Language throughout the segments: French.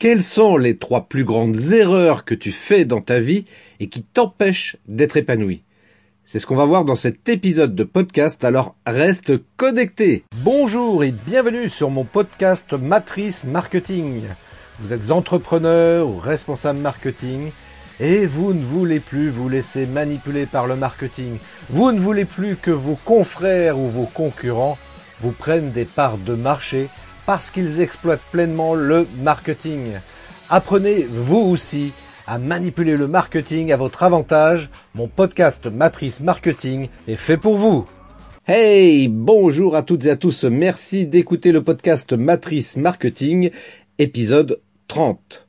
Quelles sont les trois plus grandes erreurs que tu fais dans ta vie et qui t'empêchent d'être épanoui? C'est ce qu'on va voir dans cet épisode de podcast, alors reste connecté. Bonjour et bienvenue sur mon podcast Matrice Marketing. Vous êtes entrepreneur ou responsable marketing et vous ne voulez plus vous laisser manipuler par le marketing. Vous ne voulez plus que vos confrères ou vos concurrents vous prennent des parts de marché parce qu'ils exploitent pleinement le marketing. Apprenez vous aussi à manipuler le marketing à votre avantage. Mon podcast Matrice Marketing est fait pour vous. Hey, bonjour à toutes et à tous. Merci d'écouter le podcast Matrice Marketing, épisode 30.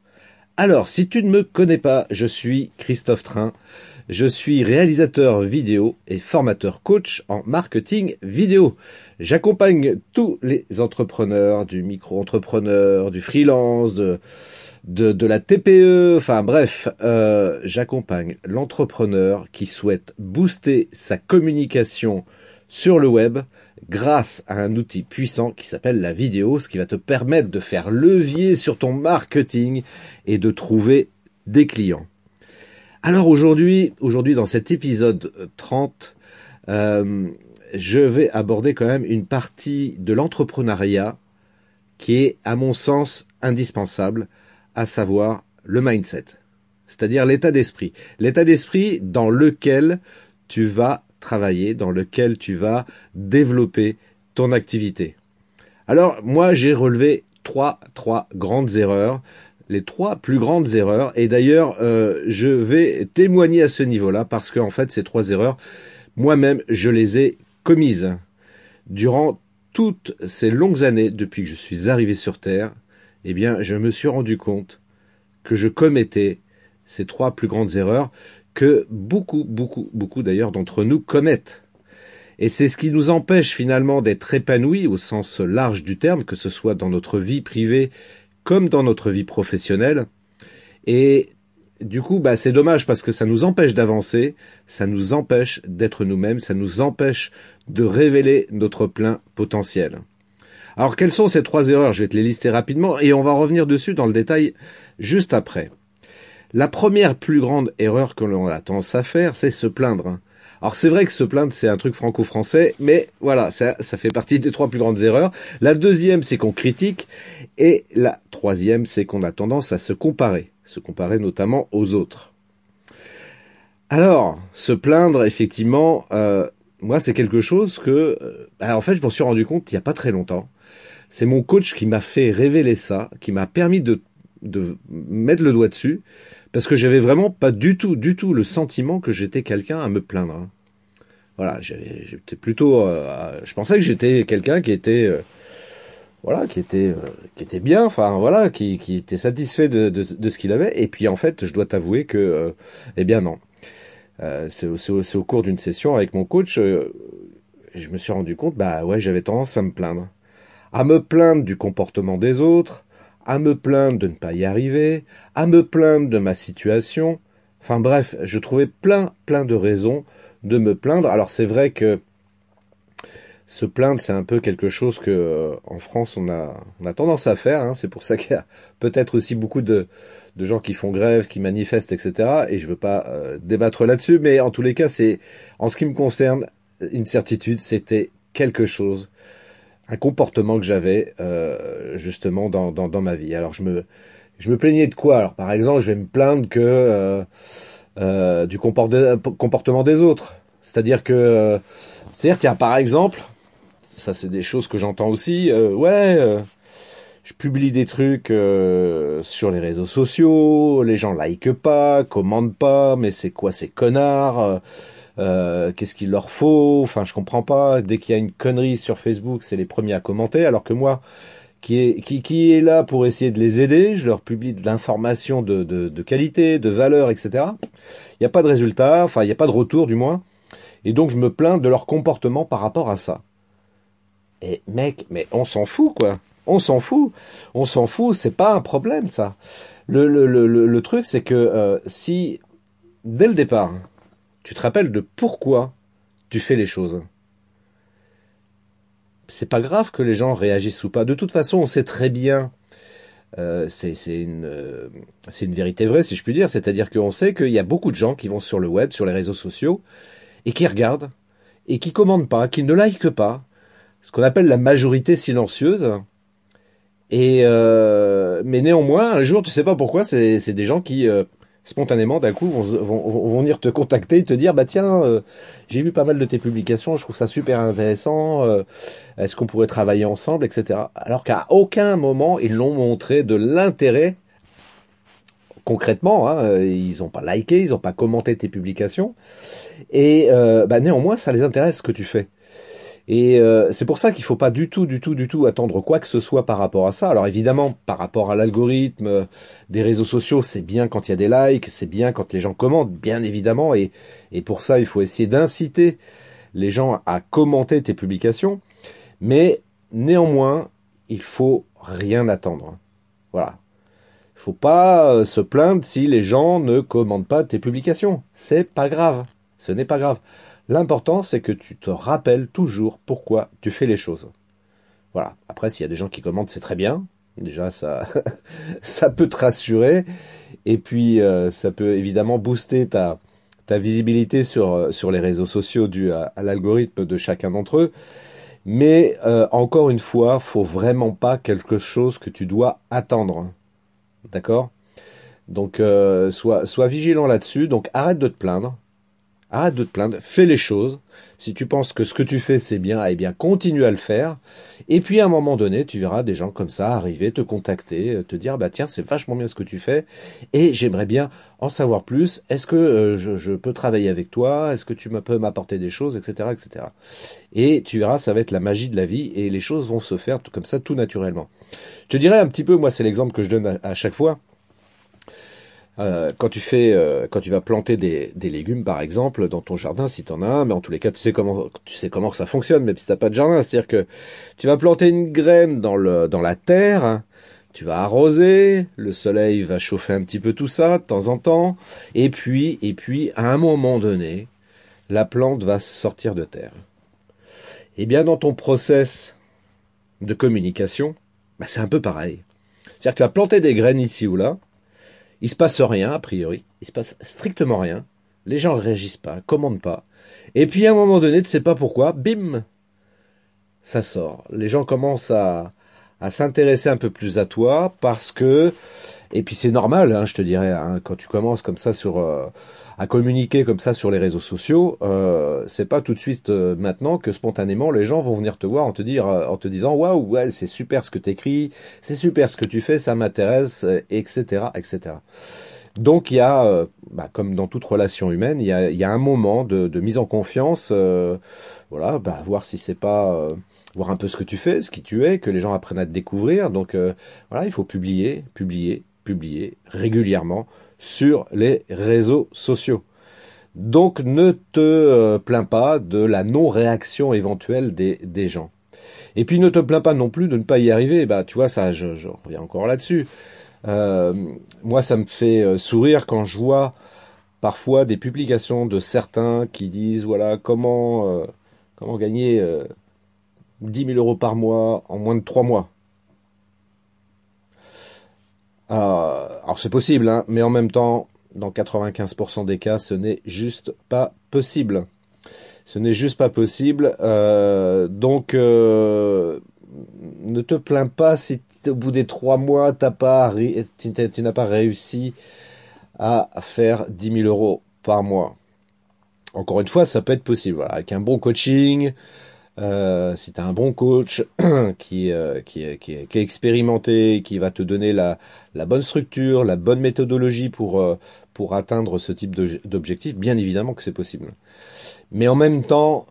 Alors, si tu ne me connais pas, je suis Christophe Train. Je suis réalisateur vidéo et formateur coach en marketing vidéo. J'accompagne tous les entrepreneurs, du micro-entrepreneur, du freelance, de, la TPE, enfin bref, euh, j'accompagne l'entrepreneur qui souhaite booster sa communication sur le web grâce à un outil puissant qui s'appelle la vidéo, ce qui va te permettre de faire levier sur ton marketing et de trouver des clients. Alors aujourd'hui, aujourd'hui dans cet épisode 30, euh, je vais aborder quand même une partie de l'entrepreneuriat qui est, à mon sens, indispensable, à savoir le mindset, c'est-à-dire l'état d'esprit. L'état d'esprit dans lequel tu vas travailler, dans lequel tu vas développer ton activité. Alors moi, j'ai relevé trois, trois grandes erreurs les trois plus grandes erreurs. Et d'ailleurs, euh, je vais témoigner à ce niveau-là parce qu'en fait, ces trois erreurs, moi-même, je les ai commises durant toutes ces longues années depuis que je suis arrivé sur Terre. Eh bien, je me suis rendu compte que je commettais ces trois plus grandes erreurs que beaucoup, beaucoup, beaucoup d'ailleurs d'entre nous commettent. Et c'est ce qui nous empêche finalement d'être épanouis au sens large du terme, que ce soit dans notre vie privée comme dans notre vie professionnelle. Et du coup, bah, c'est dommage parce que ça nous empêche d'avancer, ça nous empêche d'être nous-mêmes, ça nous empêche de révéler notre plein potentiel. Alors, quelles sont ces trois erreurs? Je vais te les lister rapidement et on va revenir dessus dans le détail juste après. La première plus grande erreur que l'on a tendance à faire, c'est se plaindre. Alors c'est vrai que se plaindre c'est un truc franco-français, mais voilà, ça, ça fait partie des trois plus grandes erreurs. La deuxième c'est qu'on critique, et la troisième c'est qu'on a tendance à se comparer, se comparer notamment aux autres. Alors, se plaindre, effectivement, euh, moi c'est quelque chose que, euh, en fait je m'en suis rendu compte il n'y a pas très longtemps. C'est mon coach qui m'a fait révéler ça, qui m'a permis de, de mettre le doigt dessus parce que j'avais vraiment pas du tout, du tout le sentiment que j'étais quelqu'un à me plaindre. Hein. Voilà, j'étais plutôt, euh, je pensais que j'étais quelqu'un qui était, euh, voilà, qui était, euh, qui était bien, enfin voilà, qui, était satisfait de, ce qu'il avait. Et puis en fait, je dois t'avouer que, eh bien non. C'est au, au, cours d'une session avec mon coach, je me suis rendu compte, bah ouais, j'avais tendance à me plaindre, à me plaindre du comportement des autres, à me plaindre de ne pas y arriver, à me plaindre de ma situation. Enfin bref, je trouvais plein, plein de raisons de me plaindre. Alors c'est vrai que se plaindre, c'est un peu quelque chose que euh, en France on a, on a tendance à faire. Hein. C'est pour ça qu'il y a peut-être aussi beaucoup de, de gens qui font grève, qui manifestent, etc. Et je veux pas euh, débattre là-dessus, mais en tous les cas, c'est en ce qui me concerne une certitude, c'était quelque chose un comportement que j'avais euh, justement dans, dans, dans, ma vie. Alors je me je me plaignais de quoi? Alors par exemple, je vais me plaindre que euh, euh, du comportement des autres. C'est-à-dire que c'est-à-dire tiens par exemple, ça c'est des choses que j'entends aussi. ouais, je publie des trucs sur les réseaux sociaux, les gens like pas, commandent pas, mais c'est quoi ces connards? Euh, qu'est-ce qu'il leur faut? Enfin, je comprends pas. Dès qu'il y a une connerie sur Facebook, c'est les premiers à commenter, alors que moi, qui est, qui, qui est là pour essayer de les aider, je leur publie de l'information de, de, de, qualité, de valeur, etc. Il n'y a pas de résultat, enfin, il n'y a pas de retour du moins. Et donc, je me plains de leur comportement par rapport à ça. Et mec, mais on s'en fout, quoi. On s'en fout. On s'en fout, c'est pas un problème, ça. Le, le, le, le truc, c'est que euh, si, dès le départ, tu te rappelles de pourquoi tu fais les choses? C'est pas grave que les gens réagissent ou pas. De toute façon, on sait très bien euh, c'est une, euh, une vérité vraie, si je puis dire. C'est-à-dire qu'on sait qu'il y a beaucoup de gens qui vont sur le web, sur les réseaux sociaux, et qui regardent, et qui commandent pas, qui ne likent pas, ce qu'on appelle la majorité silencieuse. Et euh, mais néanmoins, un jour, tu sais pas pourquoi, c'est des gens qui spontanément d'un coup vont, venir te contacter et te dire bah tiens euh, j'ai vu pas mal de tes publications je trouve ça super intéressant euh, est-ce qu'on pourrait travailler ensemble etc alors qu'à aucun moment ils l'ont montré de l'intérêt concrètement hein, ils n'ont pas liké ils n'ont pas commenté tes publications. Et euh, bah, néanmoins ça les intéresse ce que tu fais et euh, c'est pour ça qu'il faut pas du tout, du tout, du tout attendre quoi que ce soit par rapport à ça. Alors évidemment, par rapport à l'algorithme euh, des réseaux sociaux, c'est bien quand il y a des likes, c'est bien quand les gens commentent, bien évidemment. Et, et pour ça, il faut essayer d'inciter les gens à commenter tes publications. Mais néanmoins, il faut rien attendre. Voilà. Il faut pas euh, se plaindre si les gens ne commentent pas tes publications. C'est pas grave. Ce n'est pas grave. L'important, c'est que tu te rappelles toujours pourquoi tu fais les choses. Voilà. Après, s'il y a des gens qui commentent, c'est très bien. Déjà, ça, ça peut te rassurer. Et puis, euh, ça peut évidemment booster ta, ta visibilité sur, euh, sur les réseaux sociaux dû à, l'algorithme de chacun d'entre eux. Mais euh, encore une fois, faut vraiment pas quelque chose que tu dois attendre. D'accord? Donc, sois, sois vigilant là-dessus. Donc, arrête de te plaindre. Arrête de te plaindre, fais les choses. Si tu penses que ce que tu fais c'est bien, eh bien continue à le faire. Et puis à un moment donné, tu verras des gens comme ça arriver, te contacter, euh, te dire bah tiens c'est vachement bien ce que tu fais et j'aimerais bien en savoir plus. Est-ce que euh, je, peux travailler avec toi? Est-ce que tu peux m'apporter des choses, etc., etc. Et tu verras, ça va être la magie de la vie et les choses vont se faire comme ça tout naturellement. Je dirais un petit peu, moi c'est l'exemple que je donne à chaque fois. Euh, quand tu fais, euh, quand tu vas planter des, des, légumes par exemple dans ton jardin, si tu en as un, mais en tous les cas tu sais comment, tu sais comment ça fonctionne, même si t'as pas de jardin, c'est-à-dire que tu vas planter une graine dans le dans la terre, tu vas arroser, le soleil va chauffer un petit peu tout ça de temps en temps, et puis et puis à un moment donné, la plante va sortir de terre. Et eh bien dans ton process de communication, bah, c'est un peu pareil. C'est-à-dire que tu vas planter des graines ici ou là, il se passe rien, a priori. Il se passe strictement rien. Les gens ne réagissent pas, commandent pas. Et puis à un moment donné, tu sais pas pourquoi, bim, ça sort. Les gens commencent à s'intéresser un peu plus à toi parce que et puis c'est normal, hein, je te dirais, hein, quand tu commences comme ça sur euh, à communiquer comme ça sur les réseaux sociaux, euh, c'est pas tout de suite euh, maintenant que spontanément les gens vont venir te voir en te dire, en te disant waouh ouais c'est super ce que t'écris, c'est super ce que tu fais, ça m'intéresse, etc etc. Donc il y a, bah, comme dans toute relation humaine, il y a, y a un moment de, de mise en confiance, voilà, bah, voir si c'est pas voir un peu ce que tu fais, ce qui tu es, que les gens apprennent à te découvrir. Donc voilà, il faut publier, publier, publié régulièrement sur les réseaux sociaux. Donc ne te euh, plains pas de la non-réaction éventuelle des, des, gens. Et puis ne te plains pas non plus de ne pas y arriver. Bah tu vois ça, je, reviens encore là-dessus. Euh, moi ça me fait euh, sourire quand je vois parfois des publications de certains qui disent voilà comment comment gagner euh, 10 000 euros par mois en moins de 3 mois. Euh, alors c'est possible, hein, mais en même temps, dans 95% des cas, ce n'est juste pas possible. Ce n'est juste pas possible. Euh, donc, euh, ne te plains pas si au bout des trois mois, tu n'as pas réussi à faire 10 000 euros par mois. Encore une fois, ça peut être possible. avec un bon coaching, euh, si tu un bon coach qui, euh, qui, qui, qui, est expérimenté, qui va te donner la, bonne structure, la bonne méthodologie pour, euh, pour atteindre ce type d'objectif, bien évidemment que c'est possible. Mais en même temps,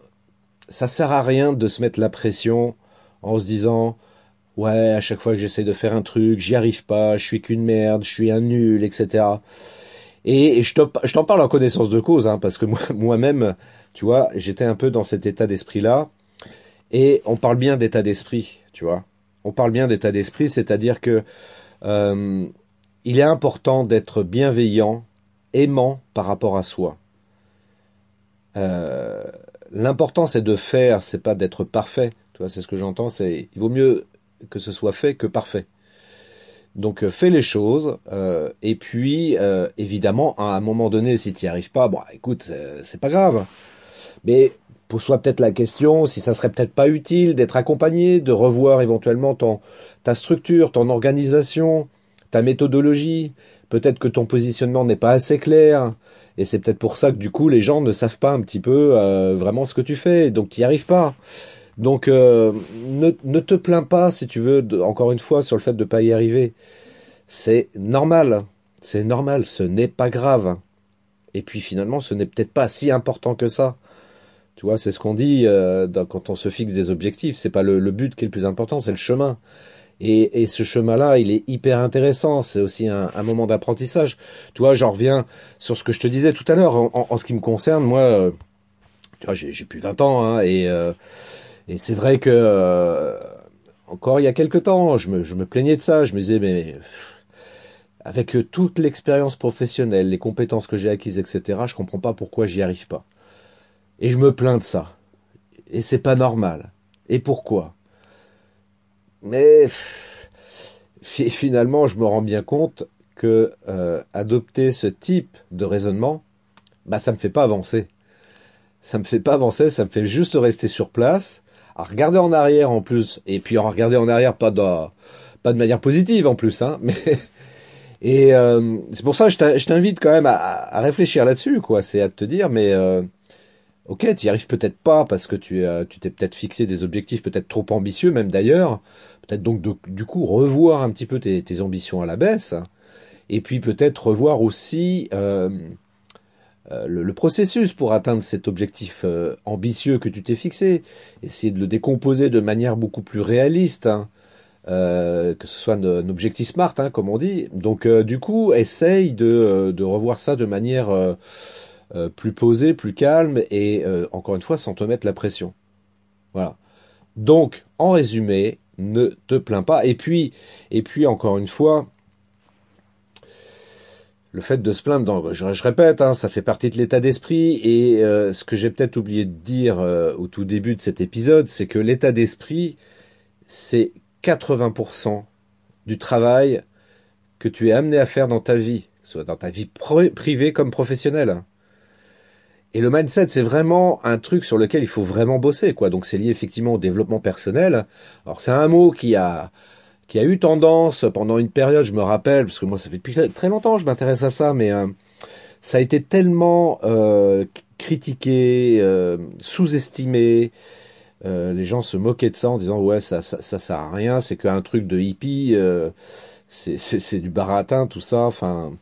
ça sert à rien de se mettre la pression en se disant ouais à chaque fois que j'essaie de faire un truc j'y arrive pas je suis qu'une merde je suis un nul etc et, je t'en parle en connaissance de cause hein, parce que moi moi-même tu vois j'étais un peu dans cet état d'esprit là et on parle bien d'état d'esprit, tu vois. On parle bien d'état d'esprit, c'est-à-dire que euh, il est important d'être bienveillant, aimant par rapport à soi. Euh, L'important c'est de faire, c'est pas d'être parfait. Tu vois, c'est ce que j'entends. C'est il vaut mieux que ce soit fait que parfait. Donc euh, fais les choses euh, et puis euh, évidemment à un moment donné si tu n'y arrives pas, bon écoute c'est pas grave. Mais pose-toi peut-être la question si ça serait peut-être pas utile d'être accompagné, de revoir éventuellement ton ta structure, ton organisation, ta méthodologie. Peut-être que ton positionnement n'est pas assez clair et c'est peut-être pour ça que du coup les gens ne savent pas un petit peu vraiment ce que tu fais, donc tu n'y arrives pas. Donc euh, ne, ne, te plains pas, si tu veux, encore une fois, sur le fait de ne pas y arriver. C'est normal, c'est normal, ce n'est pas grave. Et puis finalement, ce n'est peut-être pas si important que ça. Tu vois, c'est ce qu'on dit euh, quand on se fixe des objectifs. C'est pas le, but qui est le plus important, c'est le chemin. Et, ce chemin-là, il est hyper intéressant. C'est aussi un, moment d'apprentissage. Tu vois, j'en reviens sur ce que je te disais tout à l'heure. En, ce qui me concerne, moi, euh, tu j'ai plus 20 ans hein, et et c'est vrai que euh, encore il y a quelque temps, je me, je me plaignais de ça. Je me disais mais avec toute l'expérience professionnelle, les compétences que j'ai acquises, etc., je comprends pas pourquoi j'y arrive pas. Et je me plains de ça. Et c'est pas normal. Et pourquoi? Mais finalement, je me rends bien compte que euh, adopter ce type de raisonnement, bah ça me fait pas avancer. Ça me fait pas avancer, ça me fait juste rester sur place à regarder en arrière en plus, et puis en regarder en arrière pas de, pas de manière positive en plus, hein, mais et euh, c'est pour ça que je t'invite quand même à, à réfléchir là-dessus, quoi. C'est à te dire, mais euh, ok, tu y arrives peut-être pas parce que tu euh, tu t'es peut-être fixé des objectifs peut-être trop ambitieux, même d'ailleurs. Peut-être donc du coup revoir un petit peu tes, ambitions à la baisse, et puis peut-être revoir aussi euh, euh, le, processus pour atteindre cet objectif euh, ambitieux que tu t'es fixé, essayer de le décomposer de manière beaucoup plus réaliste, hein. que ce soit un, objectif smart, hein, comme on dit. Donc du coup, essaye de, de, revoir ça de manière plus posée, plus calme et encore une fois sans te mettre la pression. Voilà. Donc, en résumé, ne te plains pas. Et puis, et puis encore une fois, le fait de se plaindre, je, répète, hein, ça fait partie de l'état d'esprit. Et euh, ce que j'ai peut-être oublié de dire euh, au tout début de cet épisode, c'est que l'état d'esprit, c'est 80% du travail que tu es amené à faire dans ta vie, soit dans ta vie privée comme professionnelle. Et le mindset, c'est vraiment un truc sur lequel il faut vraiment bosser, quoi. Donc c'est lié effectivement au développement personnel. Alors c'est un mot qui a qui a eu tendance pendant une période, je me rappelle, parce que moi ça fait depuis très longtemps que je m'intéresse à ça, mais euh, ça a été tellement euh, critiqué, euh, sous-estimé. les gens se moquaient de ça en disant ouais ça ça, ça sert à rien, c'est qu'un truc de hippie, c'est du baratin tout ça. Enfin,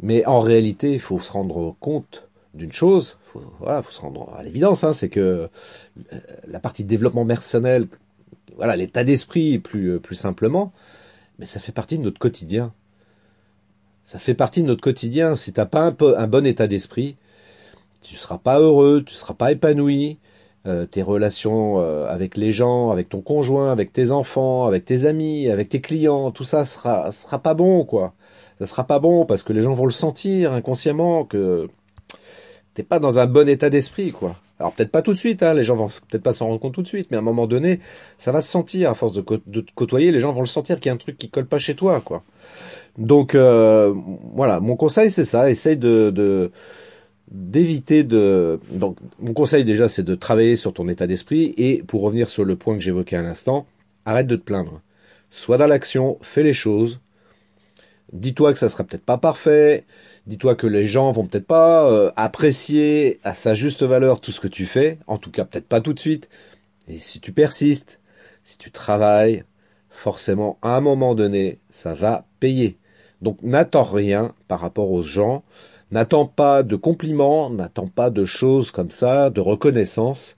mais en réalité, il faut se rendre compte d'une chose. Faut, voilà, faut se rendre à l'évidence, hein, c'est que la partie développement personnel voilà, l'état d'esprit plus, euh, plus simplement, mais ça fait partie de notre quotidien. Ça fait partie de notre quotidien. Si t'as pas un, peu, un bon état d'esprit, tu seras pas heureux, tu seras pas épanoui. Euh, tes relations euh, avec les gens, avec ton conjoint, avec tes enfants, avec tes amis, avec tes clients, tout ça sera sera pas bon quoi. Ça sera pas bon parce que les gens vont le sentir inconsciemment que t'es pas dans un bon état d'esprit quoi. Alors peut-être pas tout de suite, hein, les gens vont peut-être pas s'en rendre compte tout de suite, mais à un moment donné, ça va se sentir à force de, te côtoyer, les gens vont le sentir qu'il y a un truc qui colle pas chez toi, quoi. Donc euh, voilà, mon conseil c'est ça, essaye de, d'éviter de donc mon conseil déjà c'est de travailler sur ton état d'esprit et pour revenir sur le point que j'évoquais à l'instant, arrête de te plaindre. Sois dans l'action, fais les choses. Dis-toi que ça sera peut-être pas parfait, Dis-toi que les gens vont peut-être pas euh, apprécier à sa juste valeur tout ce que tu fais, en tout cas peut-être pas tout de suite. Et si tu persistes, si tu travailles, forcément à un moment donné, ça va payer. Donc n'attends rien par rapport aux gens, n'attends pas de compliments, n'attends pas de choses comme ça, de reconnaissance.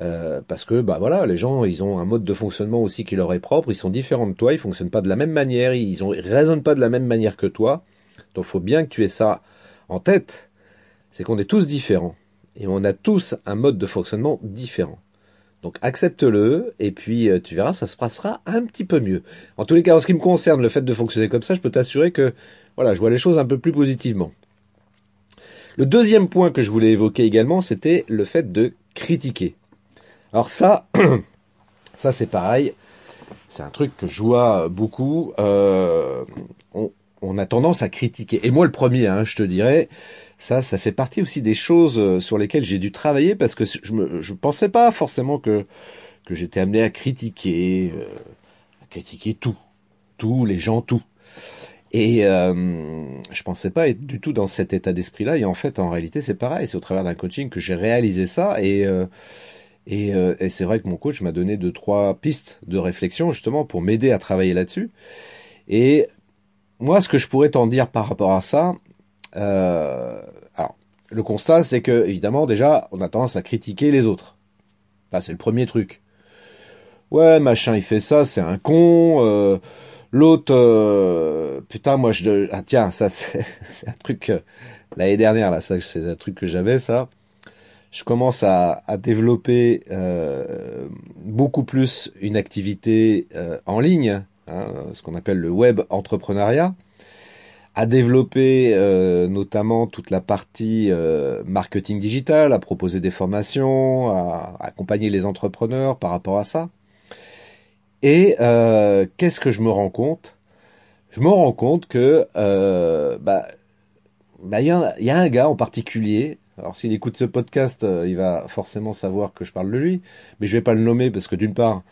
Euh, parce que bah voilà, les gens ils ont un mode de fonctionnement aussi qui leur est propre, ils sont différents de toi, ils fonctionnent pas de la même manière, ils, ont, ils raisonnent pas de la même manière que toi. Donc faut bien que tu aies ça en tête, c'est qu'on est tous différents et on a tous un mode de fonctionnement différent. Donc accepte-le et puis euh, tu verras, ça se passera un petit peu mieux. En tous les cas, en ce qui me concerne, le fait de fonctionner comme ça, je peux t'assurer que voilà, je vois les choses un peu plus positivement. Le deuxième point que je voulais évoquer également, c'était le fait de critiquer. Alors ça, ça c'est pareil. c'est un truc que je vois beaucoup. Euh, on, a tendance à critiquer. Et moi, le premier, hein, je te dirais, ça, ça fait partie aussi des choses euh, sur lesquelles j'ai dû travailler parce que je me, je pensais pas forcément que que j'étais amené à critiquer, euh, à critiquer tout, tous les gens, tout. Et euh, je pensais pas être du tout dans cet état d'esprit-là. Et en fait, en réalité, c'est pareil. C'est au travers d'un coaching que j'ai réalisé ça. Et euh, et, euh, et c'est vrai que mon coach m'a donné deux trois pistes de réflexion justement pour m'aider à travailler là-dessus. Et moi, ce que je pourrais t'en dire par rapport à ça, euh, alors le constat, c'est que évidemment déjà, on a tendance à critiquer les autres. Là, c'est le premier truc. Ouais, machin, il fait ça, c'est un con. Euh, L'autre, euh, putain, moi je, ah tiens, ça c'est, un truc euh, l'année dernière là, ça c'est un truc que j'avais ça. Je commence à, à développer euh, beaucoup plus une activité euh, en ligne, hein, ce qu'on appelle le web entrepreneuriat, à développer notamment toute la partie marketing digital, à proposer des formations, à accompagner les entrepreneurs par rapport à ça. Et euh, qu'est-ce que je me rends compte? Je me rends compte que euh, bah bah il y a, un gars en particulier. Alors s'il écoute ce podcast, euh, il va forcément savoir que je parle de lui, mais je vais pas le nommer parce que d'une part,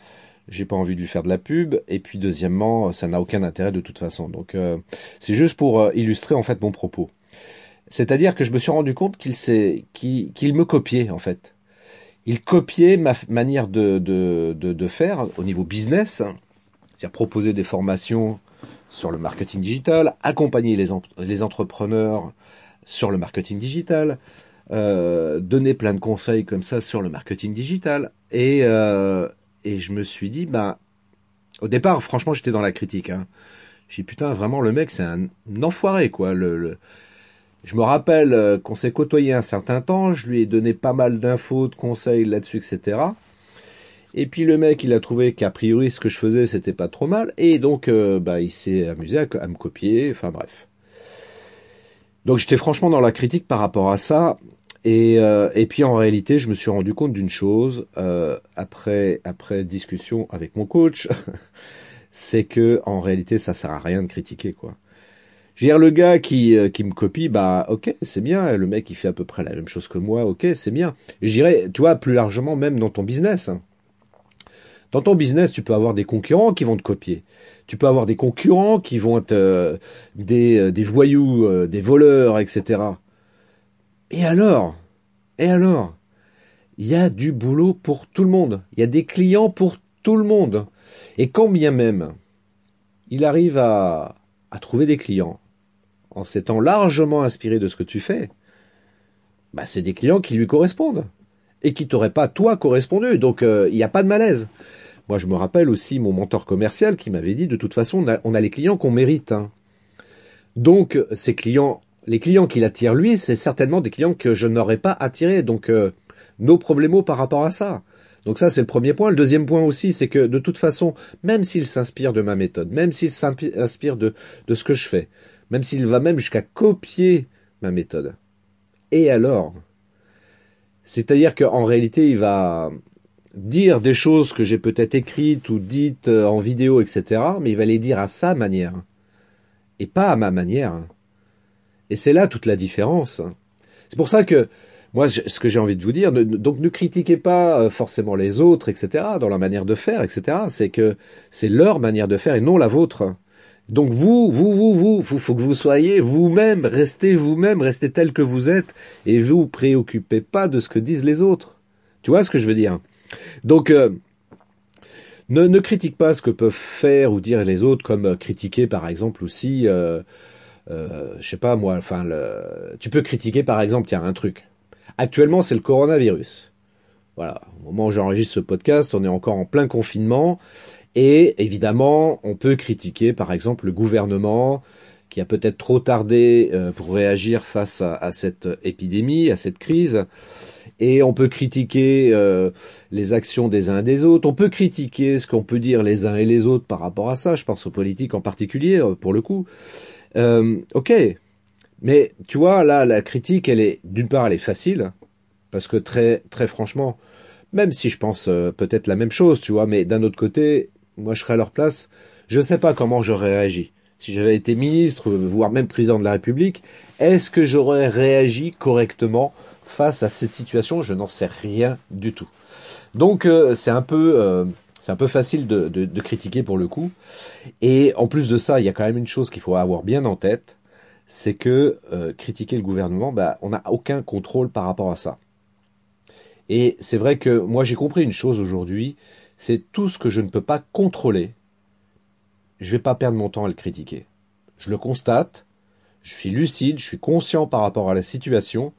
j'ai pas envie de lui faire de la pub, et puis deuxièmement, ça n'a aucun intérêt de toute façon. Donc euh, c'est juste pour euh, illustrer en fait mon propos. C'est-à-dire que je me suis rendu compte qu'il s'est qu'il me copiait en fait il copiait ma manière de, de, de, faire au niveau business, c'est-à-dire proposer des formations sur le marketing digital, accompagner les, les entrepreneurs sur le marketing digital, euh, donner plein de conseils comme ça sur le marketing digital. Et, euh, et je me suis dit, bah, au départ, franchement, j'étais dans la critique. Hein. J'ai dit, putain, vraiment, le mec, c'est un, enfoiré, quoi. le, je me rappelle euh, qu'on s'est côtoyé un certain temps, je lui ai donné pas mal d'infos, de conseils là-dessus, etc. Et puis le mec, il a trouvé qu'a priori ce que je faisais, c'était pas trop mal, et donc euh, bah, il s'est amusé à, me copier, enfin bref. Donc j'étais franchement dans la critique par rapport à ça, et, euh, et puis en réalité, je me suis rendu compte d'une chose après après discussion avec mon coach, c'est que en réalité, ça sert à rien de critiquer quoi. Je veux dire, le gars qui, euh, qui me copie, bah ok, c'est bien. Le mec, il fait à peu près la même chose que moi, ok, c'est bien. Je dirais, tu vois, plus largement, même dans ton business. Hein. Dans ton business, tu peux avoir des concurrents qui vont te copier. Tu peux avoir des concurrents qui vont être euh, des, euh, des voyous, des voleurs, etc. Et alors? Et alors? Il y a du boulot pour tout le monde. Il y a des clients pour tout le monde. Et quand bien même il arrive à, trouver des clients, en s'étant largement inspiré de ce que tu fais, bah, c'est des clients qui lui correspondent et qui t'auraient pas toi correspondu. Donc euh, il n'y a pas de malaise. Moi, je me rappelle aussi mon mentor commercial qui m'avait dit de toute façon, on a, les clients qu'on mérite. Hein. Donc ces clients, les clients qu'il attire lui, c'est certainement des clients que je n'aurais pas attirés. Donc euh, nos problèmes par rapport à ça. Donc ça, c'est le premier point. Le deuxième point aussi, c'est que de toute façon, même s'il s'inspire de ma méthode, même s'il s'inspire de, de ce que je fais, même s'il va même jusqu'à copier ma méthode. Et alors C'est-à-dire qu'en réalité, il va dire des choses que j'ai peut-être écrites ou dites euh, en vidéo, etc., mais il va les dire à sa manière, et pas à ma manière. Et c'est là toute la différence. C'est pour ça que moi, ce que j'ai envie de vous dire, donc ne critiquez pas euh, forcément les autres, etc., dans leur manière de faire, etc. C'est que c'est leur manière de faire et non la vôtre. Donc vous, vous, vous, vous, vous, faut que vous soyez vous-même, restez vous-même, restez tel que vous êtes, et vous vous préoccupez pas de ce que disent les autres. Tu vois ce que je veux dire? Donc euh, ne, ne critique pas ce que peuvent faire ou dire les autres, comme euh, critiquer par exemple aussi, euh, euh, je sais pas moi, enfin, le, tu peux critiquer par exemple, tiens, un truc. Actuellement, c'est le coronavirus. Voilà, au moment où j'enregistre ce podcast, on est encore en plein confinement et évidemment, on peut critiquer par exemple le gouvernement qui a peut-être trop tardé euh, pour réagir face à, cette épidémie, à cette crise. Et on peut critiquer euh, les actions des uns et des autres. On peut critiquer ce qu'on peut dire les uns et les autres par rapport à ça. Je pense aux politiques en particulier, euh, pour le coup. Ok, mais tu vois, là, la critique, elle est d'une part, elle est facile parce que très, très franchement, même si je pense peut-être la même chose, tu vois, mais d'un autre côté, moi je serais à leur place, je ne sais pas comment j'aurais réagi. Si j'avais été ministre, voire même président de la République, est-ce que j'aurais réagi correctement face à cette situation? Je n'en sais rien du tout. Donc euh, c'est un peu euh, c'est un peu facile de, critiquer pour le coup. Et en plus de ça, il y a quand même une chose qu'il faut avoir bien en tête, c'est que euh, critiquer le gouvernement, bah, on n'a aucun contrôle par rapport à ça. Et c'est vrai que moi j'ai compris une chose aujourd'hui, c'est tout ce que je ne peux pas contrôler, je vais pas perdre mon temps à le critiquer. Je le constate, je suis lucide, je suis conscient par rapport à la situation,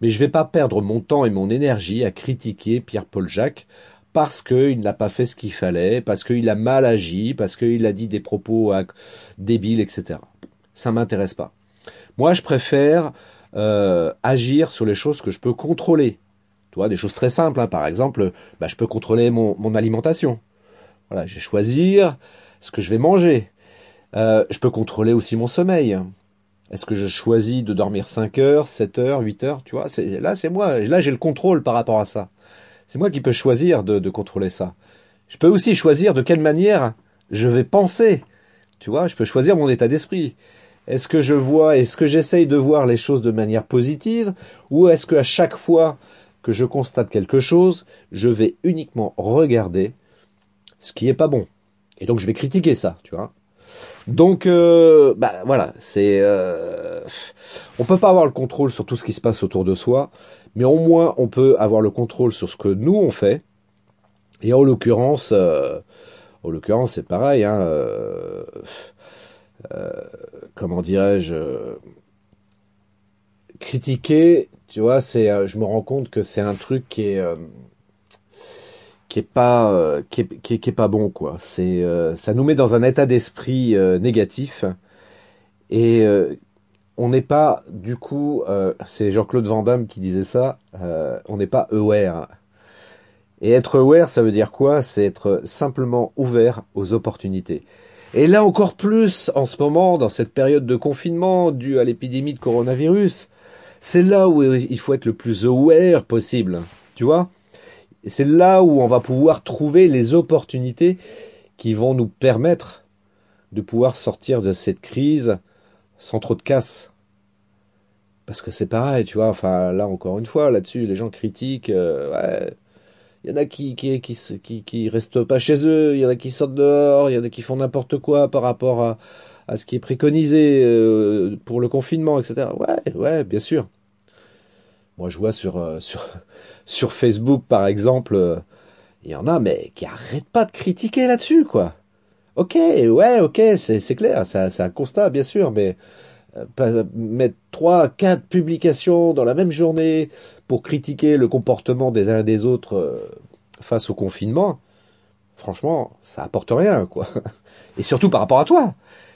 mais je vais pas perdre mon temps et mon énergie à critiquer Pierre-Paul Jacques parce qu'il n'a pas fait ce qu'il fallait, parce qu'il a mal agi, parce qu'il a dit des propos débiles, etc. Ça m'intéresse pas. Moi, je préfère euh, agir sur les choses que je peux contrôler. Tu vois, des choses très simples. Hein. Par exemple, bah, je peux contrôler mon, alimentation. Voilà, j'ai choisir ce que je vais manger. Euh, je peux contrôler aussi mon sommeil. Est-ce que je choisis de dormir 5 heures, 7 heures, 8 heures, tu vois, là c'est moi, là j'ai le contrôle par rapport à ça. C'est moi qui peux choisir de, contrôler ça. Je peux aussi choisir de quelle manière je vais penser. Tu vois, je peux choisir mon état d'esprit. Est-ce que je vois, est-ce que j'essaye de voir les choses de manière positive, ou est-ce qu'à chaque fois que je constate quelque chose, je vais uniquement regarder ce qui est pas bon. Et donc je vais critiquer ça, tu vois. Donc euh, bah voilà, c'est euh, on peut pas avoir le contrôle sur tout ce qui se passe autour de soi, mais au moins on peut avoir le contrôle sur ce que nous on fait. Et en l'occurrence, euh, en l'occurrence c'est pareil, hein, euh, euh, comment dirais-je, critiquer, tu vois, c'est, je me rends compte que c'est un truc qui est qui est pas euh, qui, est, qui, est, pas bon quoi. C'est euh, ça nous met dans un état d'esprit euh, négatif et on n'est pas du coup c'est Jean-Claude Van Damme qui disait ça, on n'est pas aware. Et être aware, ça veut dire quoi? C'est être simplement ouvert aux opportunités. Et là encore plus en ce moment, dans cette période de confinement due à l'épidémie de coronavirus, c'est là où il faut être le plus aware possible. Tu vois? C'est là où on va pouvoir trouver les opportunités qui vont nous permettre de pouvoir sortir de cette crise sans trop de casse. Parce que c'est pareil, tu vois, enfin là encore une fois, là-dessus, les gens critiquent, euh, ouais, il y en a qui qui, qui qui qui restent pas chez eux, il y en a qui sortent dehors, il y en a qui font n'importe quoi par rapport à, à ce qui est préconisé euh, pour le confinement, etc. Ouais, ouais, bien sûr. Moi, je vois sur euh, sur sur Facebook, par exemple, euh, il y en a, mais qui arrêtent pas de critiquer là-dessus, quoi. Ok, ouais, ok, c'est clair, c'est un constat, bien sûr, mais euh, mettre trois, quatre publications dans la même journée pour critiquer le comportement des uns et des autres face au confinement, franchement, ça apporte rien, quoi. Et surtout par rapport à toi.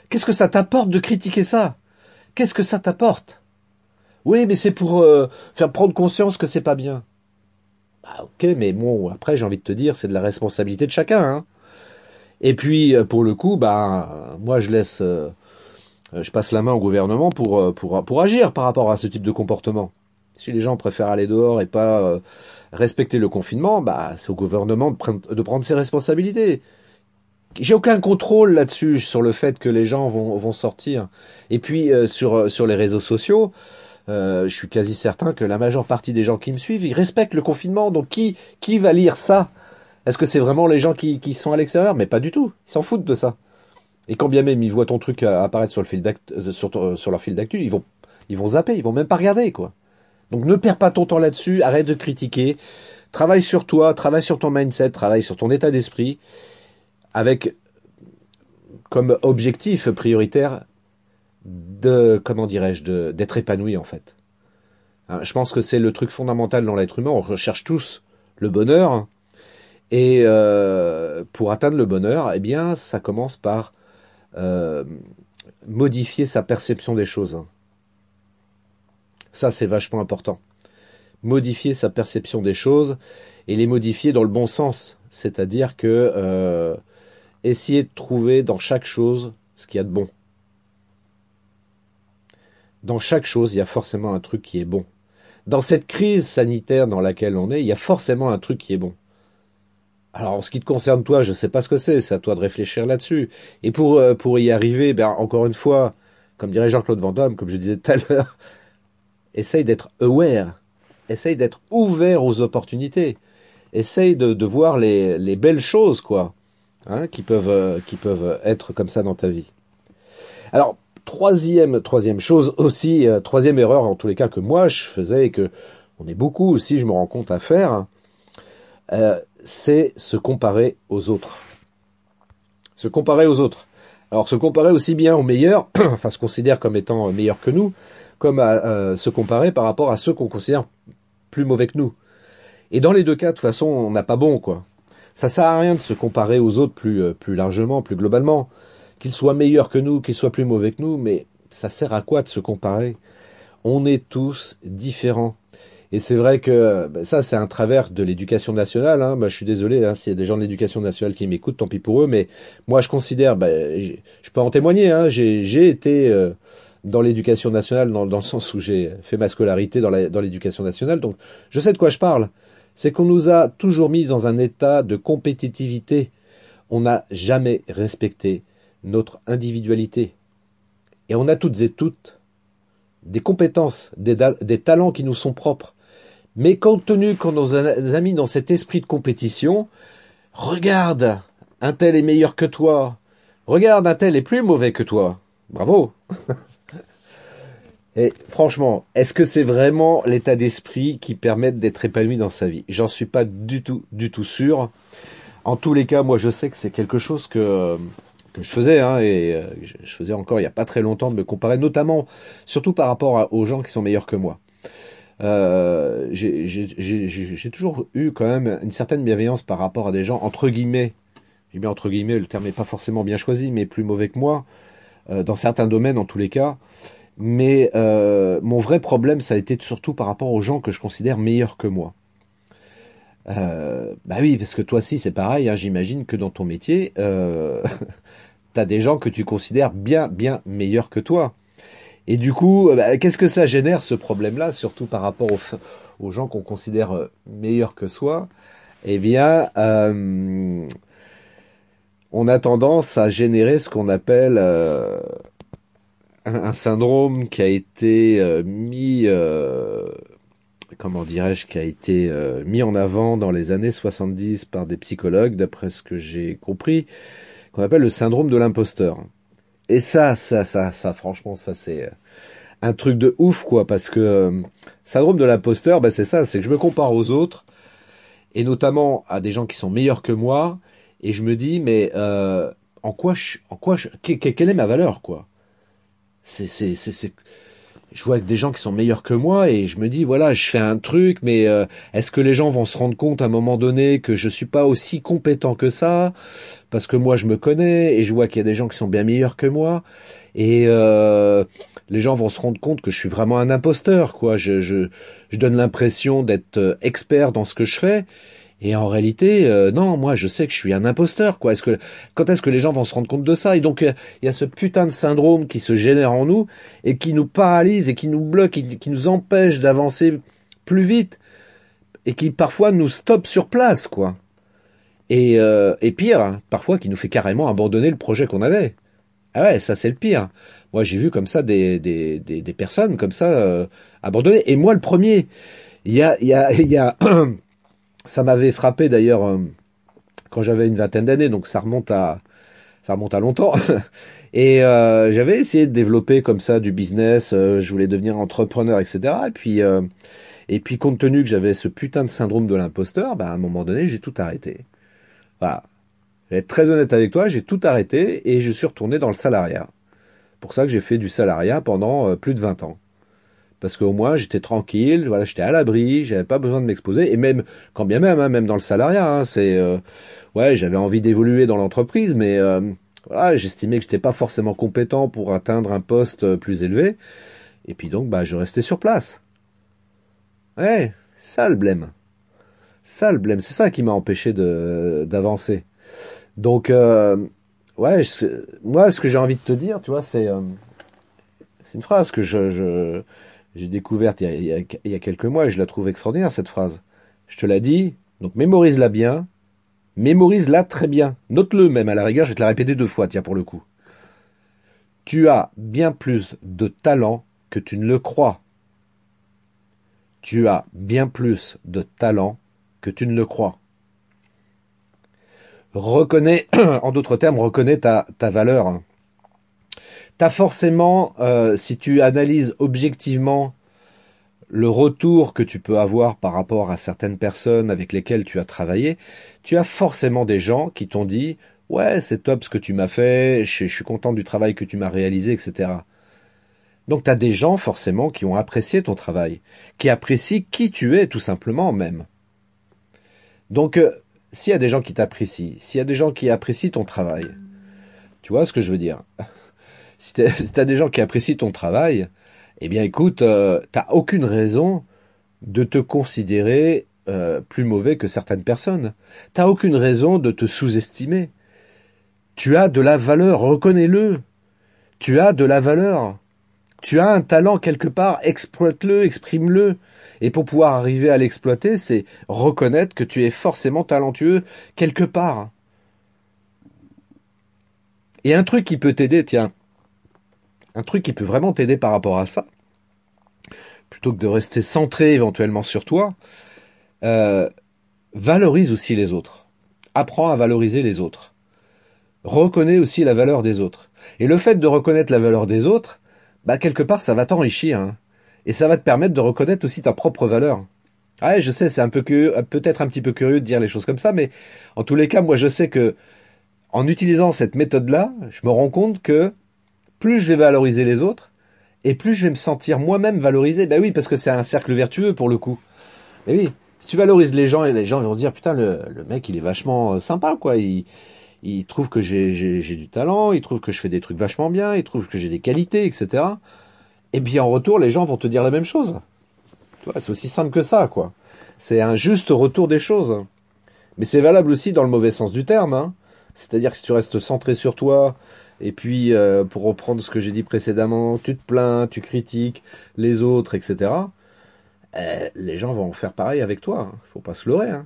Qu'est-ce que ça t'apporte de critiquer ça? Qu'est-ce que ça t'apporte? Oui, mais c'est pour euh, faire prendre conscience que c'est pas bien. Bah ok, mais bon, après j'ai envie de te dire, c'est de la responsabilité de chacun. Hein. Et puis euh, pour le coup, bah moi je laisse, euh, je passe la main au gouvernement pour pour pour agir par rapport à ce type de comportement. Si les gens préfèrent aller dehors et pas respecter le confinement, bah c'est au gouvernement de prendre, de prendre ses responsabilités. J'ai aucun contrôle là-dessus sur le fait que les gens vont vont sortir. Et puis sur sur les réseaux sociaux. Euh, je suis quasi certain que la majeure partie des gens qui me suivent, ils respectent le confinement. Donc qui qui va lire ça? Est-ce que c'est vraiment les gens qui, qui sont à l'extérieur? Mais pas du tout. Ils s'en foutent de ça. Et quand bien même ils voient ton truc apparaître sur le fil euh, sur, euh, sur leur fil d'actu, ils vont ils vont zapper, ils vont même pas regarder quoi. Donc ne perds pas ton temps là-dessus, arrête de critiquer, travaille sur toi, travaille sur ton mindset, travaille sur ton état d'esprit, avec comme objectif prioritaire de comment dirais-je d'être épanoui en fait. Hein, je pense que c'est le truc fondamental dans l'être humain. On recherche tous le bonheur et euh, pour atteindre le bonheur, eh bien, ça commence par euh, modifier sa perception des choses. Ça, c'est vachement important. Modifier sa perception des choses et les modifier dans le bon sens, c'est-à-dire que euh, essayer de trouver dans chaque chose ce qu'il y a de bon dans chaque chose, il y a forcément un truc qui est bon. Dans cette crise sanitaire dans laquelle on est, il y a forcément un truc qui est bon. Alors en ce qui te concerne toi, je sais pas ce que c'est, c'est à toi de réfléchir là-dessus. Et pour euh, pour y arriver, ben encore une fois, comme dirait Jean-Claude Van Damme, comme je disais tout à l'heure, essaye d'être aware, essaye d'être ouvert aux opportunités, essaye de, de voir les, les belles choses quoi, hein, qui peuvent euh, qui peuvent être comme ça dans ta vie. Alors troisième troisième chose aussi, euh, troisième erreur en tous les cas que moi je faisais et que on est beaucoup aussi, je me rends compte à faire. C'est se comparer aux autres. Se comparer aux autres. Alors se comparer aussi bien aux meilleurs, enfin se considère comme étant meilleurs que nous, comme à euh, se comparer par rapport à ceux qu'on considère plus mauvais que nous. Et dans les deux cas, de toute façon, on n'a pas bon, quoi. Ça sert à rien de se comparer aux autres plus, euh, plus largement, plus globalement. Qu'ils soient meilleurs que nous, qu'ils soient plus mauvais que nous, mais ça sert à quoi de se comparer? On est tous différents. Et c'est vrai que bah, ça, c'est un travers de l'éducation nationale. Hein. Bah, je suis désolé hein, s'il y a des gens de l'éducation nationale qui m'écoutent, tant pis pour eux. Mais moi, je considère, bah, je peux en témoigner. Hein, j'ai été euh, dans l'éducation nationale dans, dans, le sens où j'ai fait ma scolarité dans l'éducation nationale. Donc, je sais de quoi je parle. C'est qu'on nous a toujours mis dans un état de compétitivité. On n'a jamais respecté notre individualité. Et on a toutes et toutes des compétences, des, des talents qui nous sont propres. Mais compte tenu qu'on nous a mis dans cet esprit de compétition, regarde, un tel est meilleur que toi. Regarde, un tel est plus mauvais que toi. Bravo. Et franchement, est-ce que c'est vraiment l'état d'esprit qui permet d'être épanoui dans sa vie? J'en suis pas du tout, du tout sûr. En tous les cas, moi, je sais que c'est quelque chose que que je faisais, hein, et euh, je faisais encore il n'y a pas très longtemps de me comparer, notamment, surtout par rapport aux gens qui sont meilleurs que moi. Euh, j'ai toujours eu quand même une certaine bienveillance par rapport à des gens entre guillemets, j'ai bien entre guillemets, le terme n'est pas forcément bien choisi, mais plus mauvais que moi, euh, dans certains domaines en tous les cas. Mais euh, mon vrai problème, ça a été surtout par rapport aux gens que je considère meilleurs que moi. Bah oui, parce que toi aussi c'est pareil, hein, j'imagine que dans ton métier, t'as des gens que tu considères bien, bien meilleurs que toi. Et du coup, euh, bah, qu'est-ce que ça génère ce problème-là, surtout par rapport aux, gens qu'on considère euh, meilleurs que soi? Eh bien, euh, on a tendance à générer ce qu'on appelle un, syndrome qui a été mis, comment dirais-je, qui a été mis en avant dans les années 70 par des psychologues, d'après ce que j'ai compris, qu'on appelle le syndrome de l'imposteur. Et ça, ça, ça, ça, franchement, ça c'est euh, un truc de ouf, quoi, parce que euh, syndrome de l'imposteur, bah, c'est ça, c'est que je me compare aux autres, et notamment à des gens qui sont meilleurs que moi, et je me dis, mais euh, en quoi, je, en quoi, je, quelle est ma valeur, quoi? C'est, c'est, c'est, je vois des gens qui sont meilleurs que moi et je me dis voilà je fais un truc mais euh, est-ce que les gens vont se rendre compte à un moment donné que je suis pas aussi compétent que ça? Parce que moi je me connais et je vois qu'il y a des gens qui sont bien meilleurs que moi et euh, les gens vont se rendre compte que je suis vraiment un imposteur quoi. Je je, je donne l'impression d'être euh, expert dans ce que je fais et en réalité, euh, non, moi je sais que je suis un imposteur, quoi. Est-ce que quand est-ce que les gens vont se rendre compte de ça? Et donc il y a ce putain de syndrome qui se génère en nous et qui nous paralyse et qui nous bloque et qui nous empêche d'avancer plus vite et qui parfois nous stoppe sur place, quoi. Et, euh, et pire, hein, parfois qui nous fait carrément abandonner le projet qu'on avait. Ah ouais, ça c'est le pire. Moi j'ai vu comme ça des, des, des, des personnes comme ça euh, abandonnées. Et moi le premier. Il y a, il y a, il y a ça m'avait frappé d'ailleurs euh, quand j'avais une vingtaine d'années, donc ça remonte à ça remonte à longtemps. Et euh, j'avais essayé de développer comme ça du business, euh, je voulais devenir entrepreneur, etc. Et puis et puis compte tenu que j'avais ce putain de syndrome de l'imposteur, bah, à un moment donné j'ai tout arrêté. Voilà. Je être très honnête avec toi, j'ai tout arrêté et je suis retourné dans le salariat. Pour ça que j'ai fait du salariat pendant plus de 20 ans parce qu'au moins j'étais tranquille, voilà, j'étais à l'abri, j'avais pas besoin de m'exposer, et même quand bien même, hein, même dans le salariat, hein, c'est euh, ouais, j'avais envie d'évoluer dans l'entreprise, mais euh, voilà, j'estimais que j'étais pas forcément compétent pour atteindre un poste euh, plus élevé, et puis donc bah je restais sur place. Ouais, ça le blême, ça le blême, c'est ça qui m'a empêché de d'avancer. Donc ouais, moi ce que j'ai envie de te dire, tu vois, c'est c'est une phrase que je, je j'ai découverte il y, a, quelques mois et je la trouve extraordinaire cette phrase. Je te la dis, donc mémorise-la bien, Mémorise-la très bien. Note-le même à la rigueur, je vais te la répéter deux fois, tiens, pour le coup. Tu as bien plus de talent que tu ne le crois. Tu as bien plus de talent que tu ne le crois. Reconnais, en d'autres termes, reconnais ta, ta valeur. T'as forcément, euh, si tu analyses objectivement le retour que tu peux avoir par rapport à certaines personnes avec lesquelles tu as travaillé, tu as forcément des gens qui t'ont dit ouais c'est top ce que tu m'as fait, je, suis content du travail que tu m'as réalisé, etc. Donc tu as des gens forcément qui ont apprécié ton travail, qui apprécient qui tu es tout simplement même. Donc euh, s'il y a des gens qui t'apprécient, s'il y a des gens qui apprécient ton travail, tu vois ce que je veux dire? Si tu des gens qui apprécient ton travail, eh bien écoute, euh, t'as aucune raison de te considérer euh, plus mauvais que certaines personnes. T'as aucune raison de te sous-estimer. Tu as de la valeur, reconnais-le. Tu as de la valeur. Tu as un talent quelque part, exploite-le, exprime-le. Et pour pouvoir arriver à l'exploiter, c'est reconnaître que tu es forcément talentueux quelque part. Et un truc qui peut t'aider, tiens, un truc qui peut vraiment t'aider par rapport à ça, plutôt que de rester centré éventuellement sur toi, euh, valorise aussi les autres. Apprends à valoriser les autres. Reconnais aussi la valeur des autres. Et le fait de reconnaître la valeur des autres, bah quelque part ça va t'enrichir, hein. et ça va te permettre de reconnaître aussi ta propre valeur. Je sais, c'est un peu que peut-être un petit peu curieux de dire les choses comme ça, mais en tous les cas, moi je sais que en utilisant cette méthode-là, je me rends compte que plus je vais valoriser les autres, et plus je vais me sentir moi-même valorisé. Ben oui, parce que c'est un cercle vertueux pour le coup. Mais oui, si tu valorises les gens, et les gens vont se dire, putain, le, mec, il est vachement euh, sympa, quoi. Il, trouve que j'ai, du talent, il trouve que je fais des trucs vachement bien, il trouve que j'ai des qualités, etc. Et puis en retour, les gens vont te dire la même chose. C'est aussi simple que ça, quoi. C'est un juste retour des choses. Mais c'est valable aussi dans le mauvais sens du terme. Hein. C'est-à-dire que si tu restes centré sur toi, et puis, euh, pour reprendre ce que j'ai dit précédemment, tu te plains, tu critiques les autres, etc. Euh, les gens vont faire pareil avec toi. Hein. Faut pas se leurrer. Hein.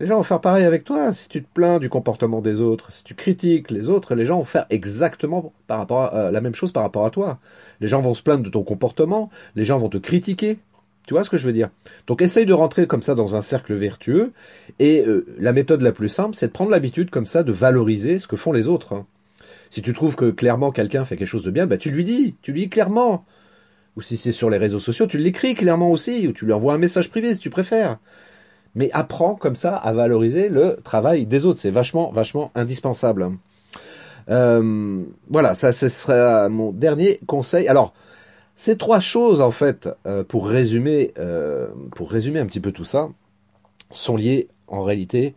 Les gens vont faire pareil avec toi. Si tu te plains du comportement des autres, si tu critiques les autres, les gens vont faire exactement par rapport à, euh, la même chose par rapport à toi. Les gens vont se plaindre de ton comportement. Les gens vont te critiquer. Tu vois ce que je veux dire? Donc essaye de rentrer comme ça dans un cercle vertueux. Et la méthode la plus simple, c'est de prendre l'habitude comme ça de valoriser ce que font les autres. Si tu trouves que clairement quelqu'un fait quelque chose de bien, bah tu lui dis, tu lui dis clairement. Ou si c'est sur les réseaux sociaux, tu l'écris clairement aussi, ou tu lui envoies un message privé si tu préfères. Mais apprends comme ça à valoriser le travail des autres. C'est vachement, vachement indispensable. Euh, voilà, ça ce sera mon dernier conseil. Alors, ces trois choses en fait, euh, pour résumer, euh, pour résumer un petit peu tout ça, sont liées en réalité,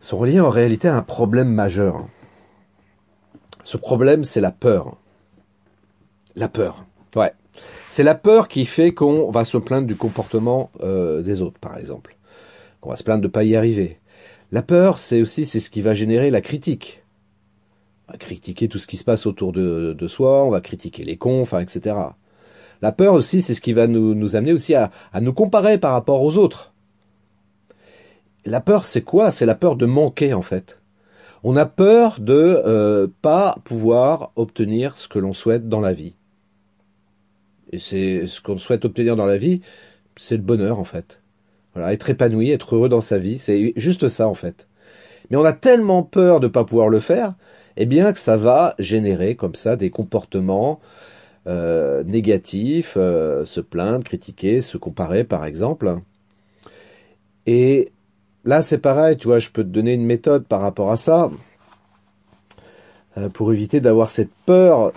sont liées en réalité à un problème majeur. Ce problème, c'est la peur. La peur. Ouais. C'est la peur qui fait qu'on va se plaindre du comportement euh, des autres, par exemple. Qu'on va se plaindre de pas y arriver. La peur, c'est aussi c'est ce qui va générer la critique. On va critiquer tout ce qui se passe autour de, de soi, on va critiquer les cons, enfin, etc. La peur aussi, c'est ce qui va nous, nous amener aussi à, à nous comparer par rapport aux autres. La peur, c'est quoi? C'est la peur de manquer, en fait. On a peur de euh, pas pouvoir obtenir ce que l'on souhaite dans la vie. Et c'est ce qu'on souhaite obtenir dans la vie, c'est le bonheur en fait. Voilà, être épanoui, être heureux dans sa vie, c'est juste ça en fait. Mais on a tellement peur de pas pouvoir le faire, eh bien que ça va générer comme ça des comportements euh, négatifs, euh, se plaindre, critiquer, se comparer par exemple. Et Là, c'est pareil, tu vois, je peux te donner une méthode par rapport à ça, euh, pour éviter d'avoir cette peur,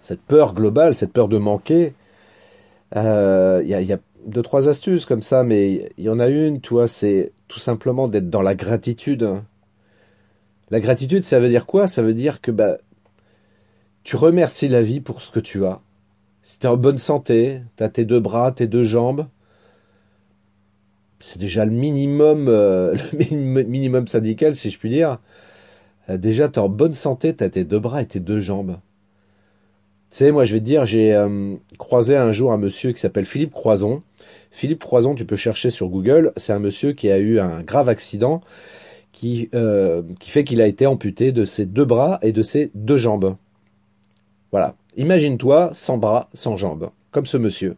cette peur globale, cette peur de manquer. Euh, il y, a, deux, trois astuces comme ça, mais il y en a une, tu vois, c'est tout simplement d'être dans la gratitude. La gratitude, ça veut dire quoi? Ça veut dire que bah, tu remercies la vie pour ce que tu as. Si tu es en bonne santé, tu as tes deux bras, tes deux jambes, c'est déjà le minimum, euh, le minimum syndical, si je puis dire. Euh, déjà, tu es en bonne santé, tu as tes deux bras et tes deux jambes. sais, moi je vais te dire, j'ai euh, croisé un jour un monsieur qui s'appelle Philippe Croison. Philippe Croison, tu peux chercher sur Google, c'est un monsieur qui a eu un grave accident qui, euh, qui fait qu'il a été amputé de ses deux bras et de ses deux jambes. Voilà. Imagine-toi sans bras, sans jambes, comme ce monsieur.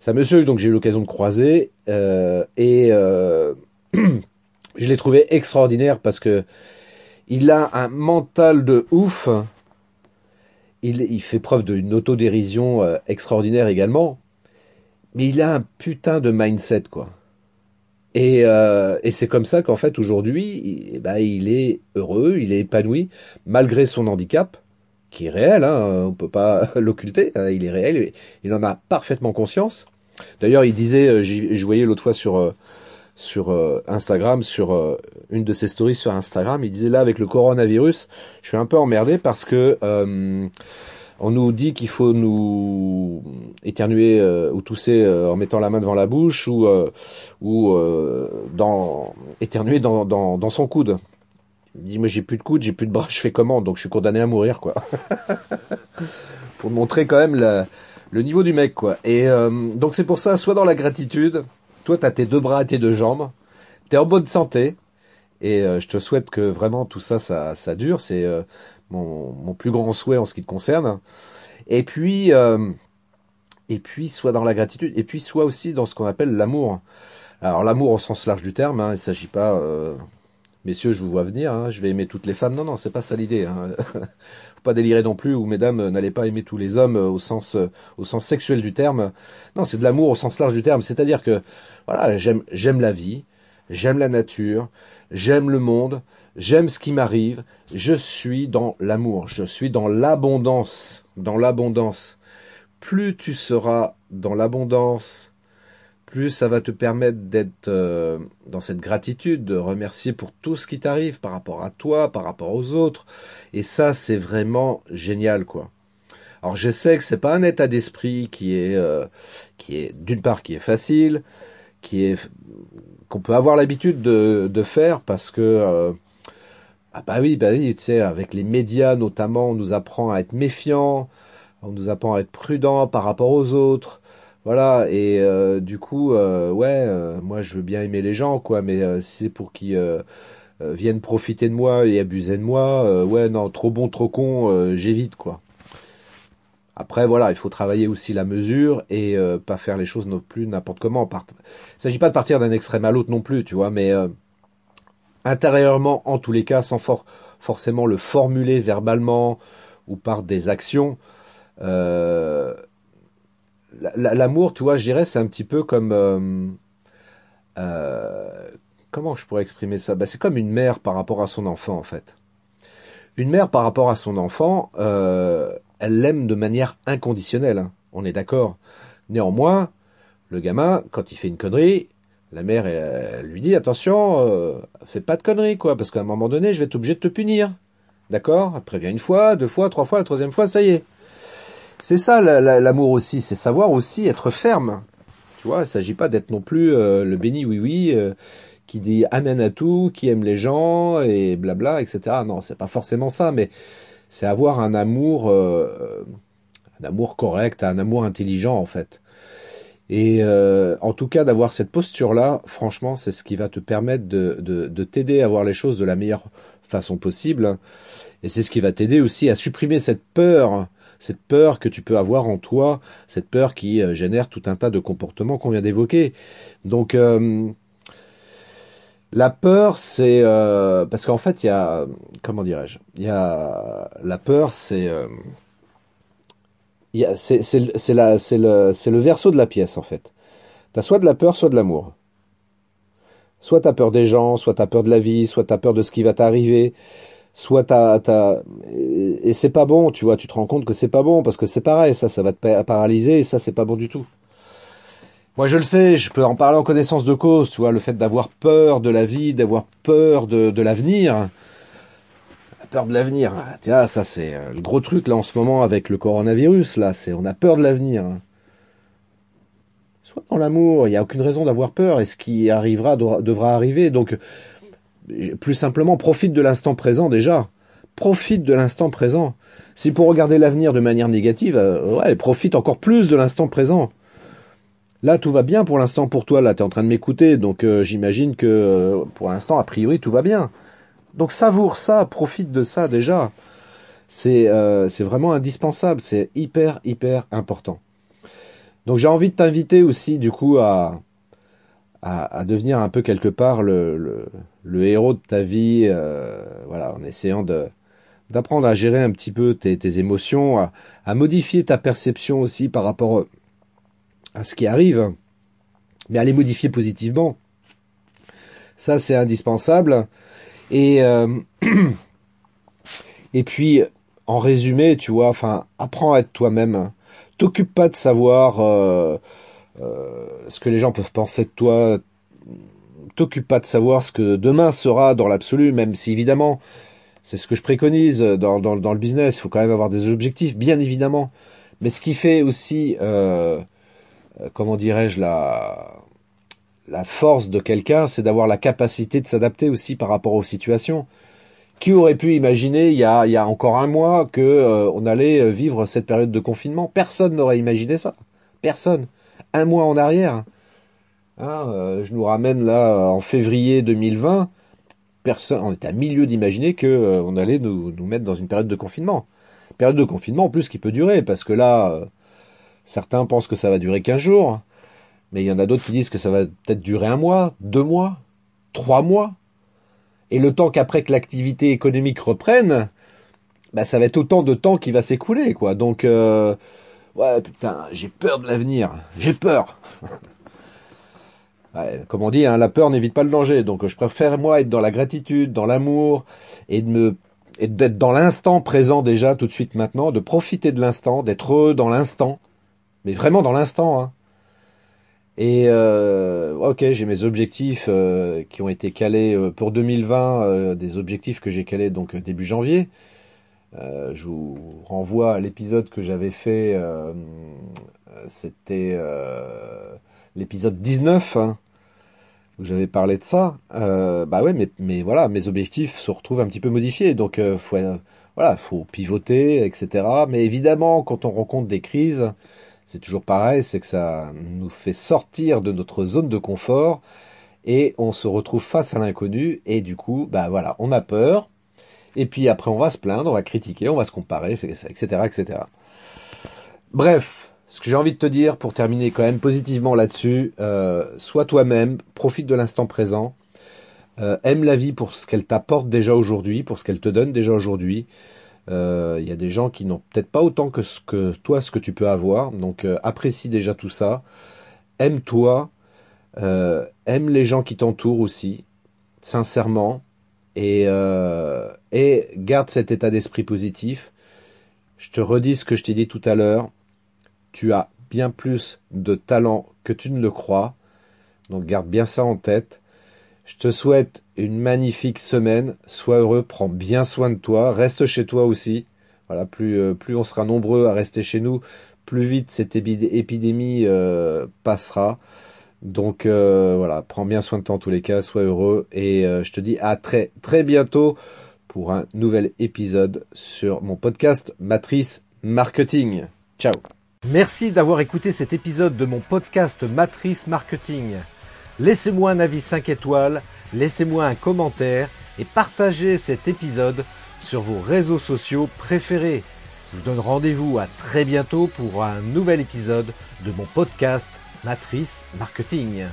C'est un monsieur donc j'ai eu l'occasion de croiser euh, et euh, je l'ai trouvé extraordinaire parce que il a un mental de ouf. Il, il fait preuve d'une autodérision euh, extraordinaire également. Mais il a un putain de mindset, quoi. Et, c'est comme ça qu'en fait aujourd'hui, il, bah, il est heureux, il est épanoui, malgré son handicap, qui est réel, hein, on peut pas l'occulter, hein, il est réel, il en a parfaitement conscience. D'ailleurs, il disait, euh, je voyais l'autre fois sur euh, sur euh, Instagram, sur une de ses stories sur Instagram, il disait là avec le coronavirus, je suis un peu emmerdé parce que on nous dit qu'il faut nous éternuer ou tousser en mettant la main devant la bouche ou ou dans éternuer dans, dans, dans son coude. Il dit moi j'ai plus de coude, j'ai plus de bras, je fais comment? Donc je suis condamné à mourir quoi. Pour montrer quand même le niveau du mec, quoi. Et euh, donc c'est pour ça, soit dans la gratitude, toi t'as tes deux bras tes deux jambes, t'es en bonne santé, et euh, je te souhaite que vraiment tout ça, ça, ça dure. C'est euh, mon, mon, plus grand souhait en ce qui te concerne. Et puis, et puis soit dans la gratitude, et puis soit aussi dans ce qu'on appelle l'amour. Alors l'amour au sens large du terme, hein, il s'agit pas messieurs, je vous vois venir, hein, je vais aimer toutes les femmes. Non, non, c'est pas ça l'idée. Hein. Faut pas délirer non plus, ou mesdames, n'allez pas aimer tous les hommes au sens, au sens sexuel du terme. Non, c'est de l'amour au sens large du terme. C'est-à-dire que, voilà, j'aime, j'aime la vie, j'aime la nature, j'aime le monde, j'aime ce qui m'arrive. Je suis dans l'amour, je suis dans l'abondance, dans l'abondance. Plus tu seras dans l'abondance, plus ça va te permettre d'être euh, dans cette gratitude, de remercier pour tout ce qui t'arrive par rapport à toi, par rapport aux autres. Et ça, c'est vraiment génial, quoi. Alors je sais que c'est pas un état d'esprit qui est euh, qui est d'une part qui est facile, qui est qu'on peut avoir l'habitude de, de faire parce que euh, ah bah oui bah tu sais avec les médias notamment on nous apprend à être méfiant, on nous apprend à être prudent par rapport aux autres. Voilà, et euh, du coup, euh, ouais, euh, moi je veux bien aimer les gens, quoi, mais si c'est pour qu'ils viennent profiter de moi et abuser de moi, ouais, non, trop bon, trop con, j'évite, quoi. Après, voilà, il faut travailler aussi la mesure et pas faire les choses non plus n'importe comment. Il s'agit pas de partir d'un extrême à l'autre non plus, tu vois, mais intérieurement, en tous les cas, sans forcément le formuler verbalement ou par des actions, euh, l'amour, tu vois, je dirais, c'est un petit peu comme... Euh, euh, comment je pourrais exprimer ça? Bah, C'est comme une mère par rapport à son enfant, en fait. Une mère par rapport à son enfant, euh, elle l'aime de manière inconditionnelle, hein. on est d'accord. Néanmoins, le gamin, quand il fait une connerie, la mère elle, lui dit attention, euh, fais pas de conneries quoi, parce qu'à un moment donné, je vais être obligé de te punir. D'accord? Elle prévient une fois, deux fois, trois fois, la troisième fois, ça y est. C'est ça l'amour aussi, c'est savoir aussi être ferme. Tu vois, il s'agit pas d'être non plus euh, le béni oui oui euh, qui dit amen à tout, qui aime les gens et blabla, etc. Non, c'est pas forcément ça, mais c'est avoir un amour, euh, un amour correct, un amour intelligent en fait. Et en tout cas, d'avoir cette posture-là, franchement, c'est ce qui va te permettre de, de, de t'aider à voir les choses de la meilleure façon possible. Et c'est ce qui va t'aider aussi à supprimer cette peur cette peur que tu peux avoir en toi, cette peur qui euh, génère tout un tas de comportements qu'on vient d'évoquer. Donc euh, la peur, c'est euh, parce qu'en fait, il y a comment dirais-je, il y a la peur, c'est c'est c'est le c'est le verso de la pièce en fait. T'as soit de la peur, soit de l'amour. Soit t'as peur des gens, soit t'as peur de la vie, soit t'as peur de ce qui va t'arriver, soit t'as, t'as, et c'est pas bon, tu vois, tu te rends compte que c'est pas bon, parce que c'est pareil, ça, ça va te paralyser, et ça, c'est pas bon du tout. Moi, je le sais, je peux en parler en connaissance de cause, tu vois, le fait d'avoir peur de la vie, d'avoir peur de, l'avenir. La peur de l'avenir, tu vois, ça, c'est euh, le gros truc, là, en ce moment, avec le coronavirus, là, c'est, on a peur de l'avenir. Soit dans l'amour, il n'y a aucune raison d'avoir peur, et ce qui arrivera devra arriver, donc, plus simplement, profite de l'instant présent déjà. profite de l'instant présent. Si pour regarder l'avenir de manière négative, euh, ouais, profite encore plus de l'instant présent. Là, tout va bien pour l'instant pour toi. Là, tu es en train de m'écouter, donc euh, j'imagine que euh, pour l'instant, a priori, tout va bien. Donc savoure ça, profite de ça déjà. C'est c'est vraiment indispensable, c'est hyper hyper important. Donc j'ai envie de t'inviter aussi du coup à, à, devenir un peu quelque part le, le, héros de ta vie, euh, voilà, en essayant de d'apprendre à gérer un petit peu tes, tes émotions, à, modifier ta perception aussi par rapport à ce qui arrive, mais à les modifier positivement. Ça, c'est indispensable. Et euh, et puis, en résumé, tu vois, enfin, apprends à être toi-même. T'occupe pas de savoir. Euh, euh, ce que les gens peuvent penser de toi. T'occupe pas de savoir ce que demain sera dans l'absolu, même si évidemment, c'est ce que je préconise dans, le business. Il faut quand même avoir des objectifs, bien évidemment. Mais ce qui fait aussi, euh, euh comment dirais-je, la, la force de quelqu'un, c'est d'avoir la capacité de s'adapter aussi par rapport aux situations. Qui aurait pu imaginer il y a, il y a encore un mois que euh, on allait vivre cette période de confinement? Personne n'aurait imaginé ça. Personne un mois en arrière. Hein, euh, je nous ramène là en février 2020. Personne, on était à milieu d'imaginer que euh, on allait nous, nous, mettre dans une période de confinement. Période de confinement en plus qui peut durer parce que là, euh, certains pensent que ça va durer 15 jours, mais il y en a d'autres qui disent que ça va peut-être durer un mois, deux mois, trois mois. Et le temps qu'après que l'activité économique reprenne, bah, ça va être autant de temps qui va s'écouler, quoi. Donc Ouais, putain, j'ai peur de l'avenir. J'ai peur. comme on dit, hein, la peur n'évite pas le danger. Donc je préfère moi être dans la gratitude, dans l'amour, et de me et d'être dans l'instant présent déjà tout de suite maintenant, de profiter de l'instant, d'être dans l'instant, mais vraiment dans l'instant. Hein. Et euh, ok, j'ai mes objectifs euh, qui ont été calés euh, pour 2020, des objectifs que j'ai calés donc début janvier. Euh, je vous renvoie à l'épisode que j'avais fait, euh, c'était euh, l'épisode 19, hein, où j'avais parlé de ça. bah ouais, mais, mais voilà, mes objectifs se retrouvent un petit peu modifiés, donc faut, voilà, faut pivoter, etc. Mais évidemment, quand on rencontre des crises, c'est toujours pareil, c'est que ça nous fait sortir de notre zone de confort et on se retrouve face à l'inconnu et du coup, bah voilà, on a peur, et puis après, on va se plaindre, on va critiquer, on va se comparer, etc., etc. Bref, ce que j'ai envie de te dire pour terminer quand même positivement là-dessus, euh, sois toi-même, profite de l'instant présent, euh, aime la vie pour ce qu'elle t'apporte déjà aujourd'hui, pour ce qu'elle te donne déjà aujourd'hui. Il euh, y a des gens qui n'ont peut-être pas autant que, que toi ce que tu peux avoir, donc euh, apprécie déjà tout ça, aime-toi, aime les gens qui t'entourent aussi, sincèrement, et, euh, et garde cet état d'esprit positif. Je te redis ce que je t'ai dit tout à l'heure. Tu as bien plus de talent que tu ne le crois. Donc garde bien ça en tête. Je te souhaite une magnifique semaine. Sois heureux, prends bien soin de toi. Reste chez toi aussi. Voilà, plus, euh, plus on sera nombreux à rester chez nous, plus vite cette épidémie euh, passera. Donc euh, voilà, prends bien soin de toi en tous les cas, sois heureux et euh, je te dis à très très bientôt pour un nouvel épisode sur mon podcast Matrice Marketing. Ciao. Merci d'avoir écouté cet épisode de mon podcast Matrice Marketing. Laissez-moi un avis 5 étoiles, laissez-moi un commentaire et partagez cet épisode sur vos réseaux sociaux préférés. Je vous donne rendez-vous à très bientôt pour un nouvel épisode de mon podcast Matrice Marketing.